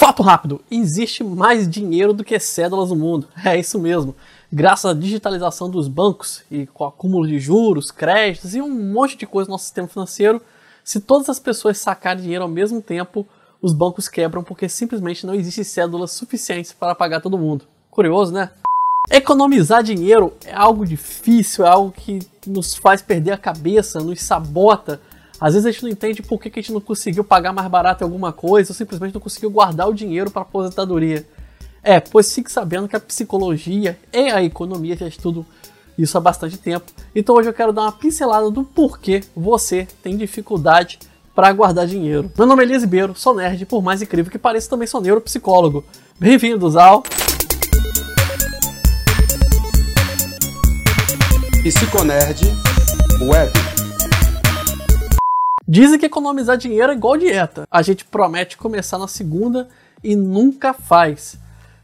Fato rápido: existe mais dinheiro do que cédulas no mundo. É isso mesmo. Graças à digitalização dos bancos e com o acúmulo de juros, créditos e um monte de coisa no nosso sistema financeiro, se todas as pessoas sacarem dinheiro ao mesmo tempo, os bancos quebram porque simplesmente não existe cédulas suficientes para pagar todo mundo. Curioso, né? Economizar dinheiro é algo difícil, é algo que nos faz perder a cabeça, nos sabota. Às vezes a gente não entende por que a gente não conseguiu pagar mais barato em alguma coisa ou simplesmente não conseguiu guardar o dinheiro para a aposentadoria. É, pois fique sabendo que a psicologia e a economia já estudam isso há bastante tempo. Então hoje eu quero dar uma pincelada do porquê você tem dificuldade para guardar dinheiro. Meu nome é Elias Ribeiro, sou nerd, por mais incrível que pareça, também sou neuropsicólogo. Bem-vindos ao Psiconerd Web. Dizem que economizar dinheiro é igual dieta. A gente promete começar na segunda e nunca faz.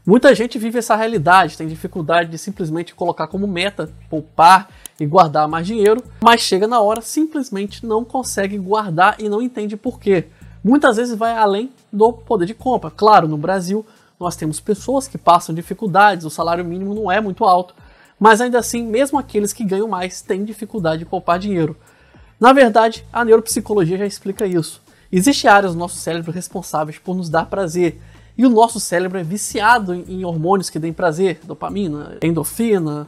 Muita gente vive essa realidade, tem dificuldade de simplesmente colocar como meta poupar e guardar mais dinheiro, mas chega na hora simplesmente não consegue guardar e não entende por quê. Muitas vezes vai além do poder de compra. Claro, no Brasil nós temos pessoas que passam dificuldades, o salário mínimo não é muito alto, mas ainda assim, mesmo aqueles que ganham mais têm dificuldade de poupar dinheiro. Na verdade, a neuropsicologia já explica isso. Existem áreas do nosso cérebro responsáveis por nos dar prazer, e o nosso cérebro é viciado em, hormônios que dêem prazer, dopamina, endorfina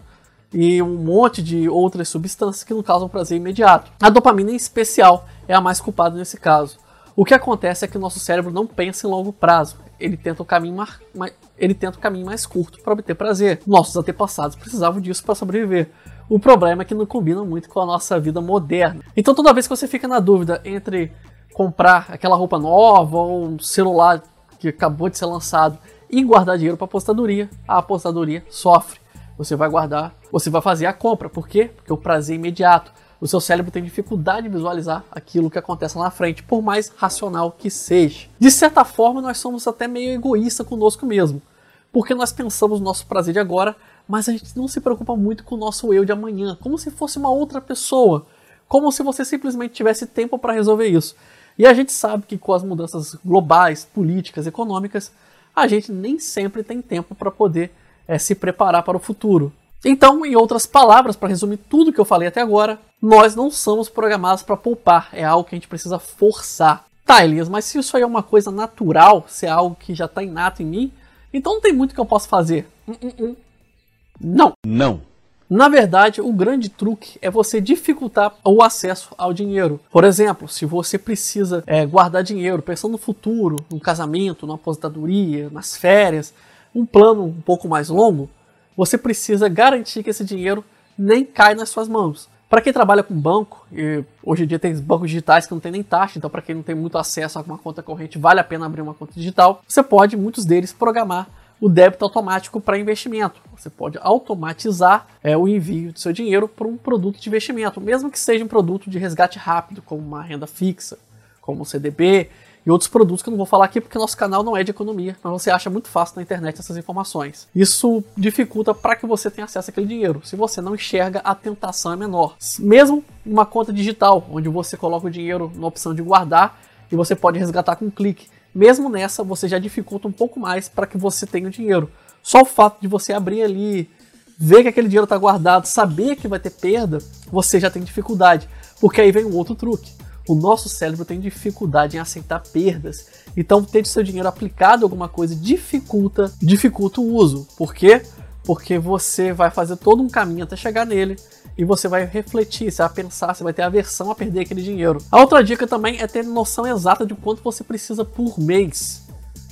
e um monte de outras substâncias que não causam prazer imediato. A dopamina em especial é a mais culpada nesse caso. O que acontece é que o nosso cérebro não pensa em longo prazo. Ele tenta o caminho, mais, ele tenta o caminho mais curto para obter prazer. Nossos antepassados precisavam disso para sobreviver. O problema é que não combina muito com a nossa vida moderna. Então toda vez que você fica na dúvida entre comprar aquela roupa nova ou um celular que acabou de ser lançado e guardar dinheiro para apostadoria, a apostadoria sofre. Você vai guardar, você vai fazer a compra. Por quê? Porque o prazer é imediato. O seu cérebro tem dificuldade de visualizar aquilo que acontece lá na frente, por mais racional que seja. De certa forma, nós somos até meio egoístas conosco mesmo, porque nós pensamos no nosso prazer de agora, mas a gente não se preocupa muito com o nosso eu de amanhã, como se fosse uma outra pessoa, como se você simplesmente tivesse tempo para resolver isso. E a gente sabe que com as mudanças globais, políticas, econômicas, a gente nem sempre tem tempo para poder é, se preparar para o futuro. Então, em outras palavras, para resumir tudo que eu falei até agora, nós não somos programados para poupar, é algo que a gente precisa forçar. Tá, Elias, mas se isso aí é uma coisa natural, se é algo que já está inato em mim, então não tem muito que eu possa fazer. Hum, hum, hum. Não. Não. Na verdade, o grande truque é você dificultar o acesso ao dinheiro. Por exemplo, se você precisa é, guardar dinheiro, pensando no futuro, no casamento, na aposentadoria, nas férias, um plano um pouco mais longo, você precisa garantir que esse dinheiro nem cai nas suas mãos. Para quem trabalha com banco, hoje em dia tem bancos digitais que não tem nem taxa, então para quem não tem muito acesso a uma conta corrente, vale a pena abrir uma conta digital. Você pode, muitos deles, programar o débito automático para investimento. Você pode automatizar é, o envio do seu dinheiro para um produto de investimento, mesmo que seja um produto de resgate rápido, como uma renda fixa, como o CDB e outros produtos que eu não vou falar aqui porque nosso canal não é de economia, mas você acha muito fácil na internet essas informações. Isso dificulta para que você tenha acesso àquele dinheiro. Se você não enxerga, a tentação é menor. Mesmo uma conta digital, onde você coloca o dinheiro na opção de guardar e você pode resgatar com um clique mesmo nessa você já dificulta um pouco mais para que você tenha o dinheiro. Só o fato de você abrir ali, ver que aquele dinheiro está guardado, saber que vai ter perda, você já tem dificuldade. Porque aí vem um outro truque. O nosso cérebro tem dificuldade em aceitar perdas. Então ter seu dinheiro aplicado em alguma coisa dificulta, dificulta o uso. Por quê? Porque você vai fazer todo um caminho até chegar nele e você vai refletir, você vai pensar, você vai ter aversão a perder aquele dinheiro. A outra dica também é ter noção exata de quanto você precisa por mês.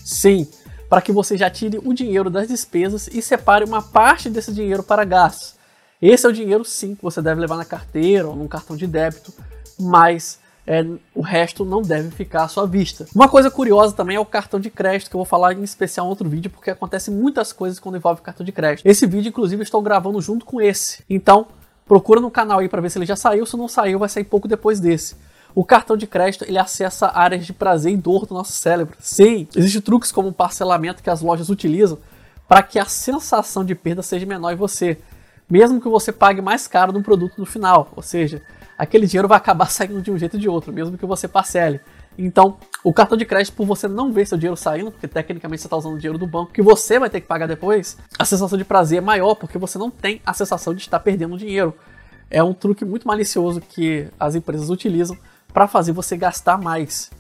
Sim, para que você já tire o dinheiro das despesas e separe uma parte desse dinheiro para gastos. Esse é o dinheiro sim que você deve levar na carteira ou num cartão de débito, mas é, o resto não deve ficar à sua vista. Uma coisa curiosa também é o cartão de crédito, que eu vou falar em especial em outro vídeo, porque acontecem muitas coisas quando envolve cartão de crédito. Esse vídeo, inclusive, estou gravando junto com esse. Então, Procura no canal aí para ver se ele já saiu. Se não saiu, vai sair pouco depois desse. O cartão de crédito ele acessa áreas de prazer e dor do nosso cérebro. Sim, existem truques como o parcelamento que as lojas utilizam para que a sensação de perda seja menor em você, mesmo que você pague mais caro no produto no final. Ou seja, aquele dinheiro vai acabar saindo de um jeito ou de outro, mesmo que você parcele. Então, O cartão de crédito, por você não ver seu dinheiro saindo, porque tecnicamente você está usando o dinheiro do banco, que você vai ter que pagar depois, a sensação de prazer é maior, porque você não tem a sensação de estar perdendo dinheiro. É um truque muito malicioso que as empresas utilizam para fazer você gastar mais.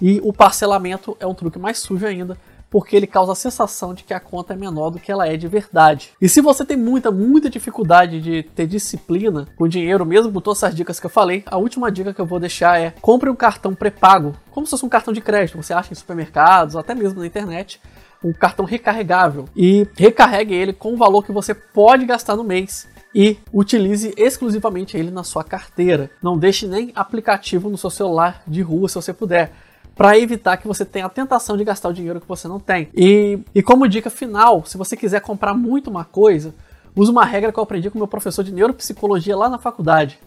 E o parcelamento é um truque mais sujo ainda, porque ele causa a sensação de que a conta é menor do que ela é de verdade. E se você tem muita, muita dificuldade de ter disciplina com dinheiro, mesmo com todas essas dicas que eu falei, a última dica que eu vou deixar é compre um cartão pré-pago, como se fosse um cartão de crédito, você acha em supermercados, até mesmo na internet, um cartão recarregável e recarregue ele com o valor que você pode gastar no mês e utilize exclusivamente ele na sua carteira. Não deixe nem aplicativo no seu celular de rua se você puder para evitar que você tenha a tentação de gastar o dinheiro que você não tem. E, e como dica final, se você quiser comprar muito uma coisa, use uma regra que eu aprendi com meu professor de neuropsicologia lá na faculdade.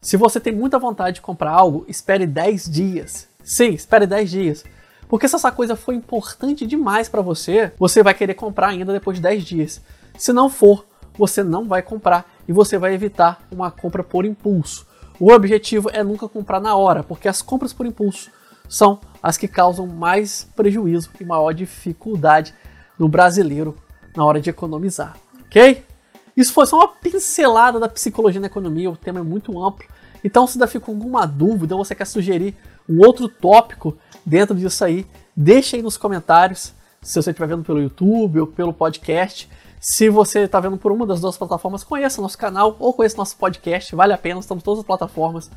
Se você tem muita vontade de comprar algo, espere 10 dias. Sim, espere 10 dias. Porque se essa coisa for importante demais para você, você vai querer comprar ainda depois de 10 dias. Se não for, você não vai comprar e você vai evitar uma compra por impulso. O objetivo é nunca comprar na hora, porque as compras por impulso são as que causam mais prejuízo e maior dificuldade no brasileiro na hora de economizar, ok? Isso foi só uma pincelada da psicologia na economia, o tema é muito amplo. Então, se ainda ficou alguma dúvida ou você quer sugerir um outro tópico dentro disso aí, deixa aí nos comentários, se você estiver vendo pelo YouTube ou pelo podcast. Se você está vendo por uma das duas plataformas, conheça nosso canal ou conheça nosso podcast, vale a pena, estamos em todas as plataformas.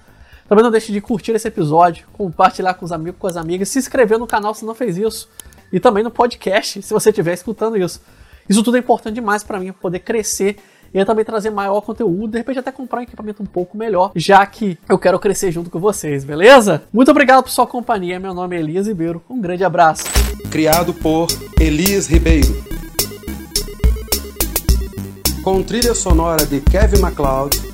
Também não deixe de curtir esse episódio, compartilhar com os amigos, com as amigas, se inscrever no canal se não fez isso. E também no podcast, se você estiver escutando isso. Isso tudo é importante demais para mim, poder crescer e também trazer maior conteúdo, de repente até comprar um equipamento um pouco melhor, já que eu quero crescer junto com vocês, beleza? Muito obrigado por sua companhia, meu nome é Elias Ribeiro, um grande abraço. Criado por Elias Ribeiro. Com trilha sonora de Kevin MacLeod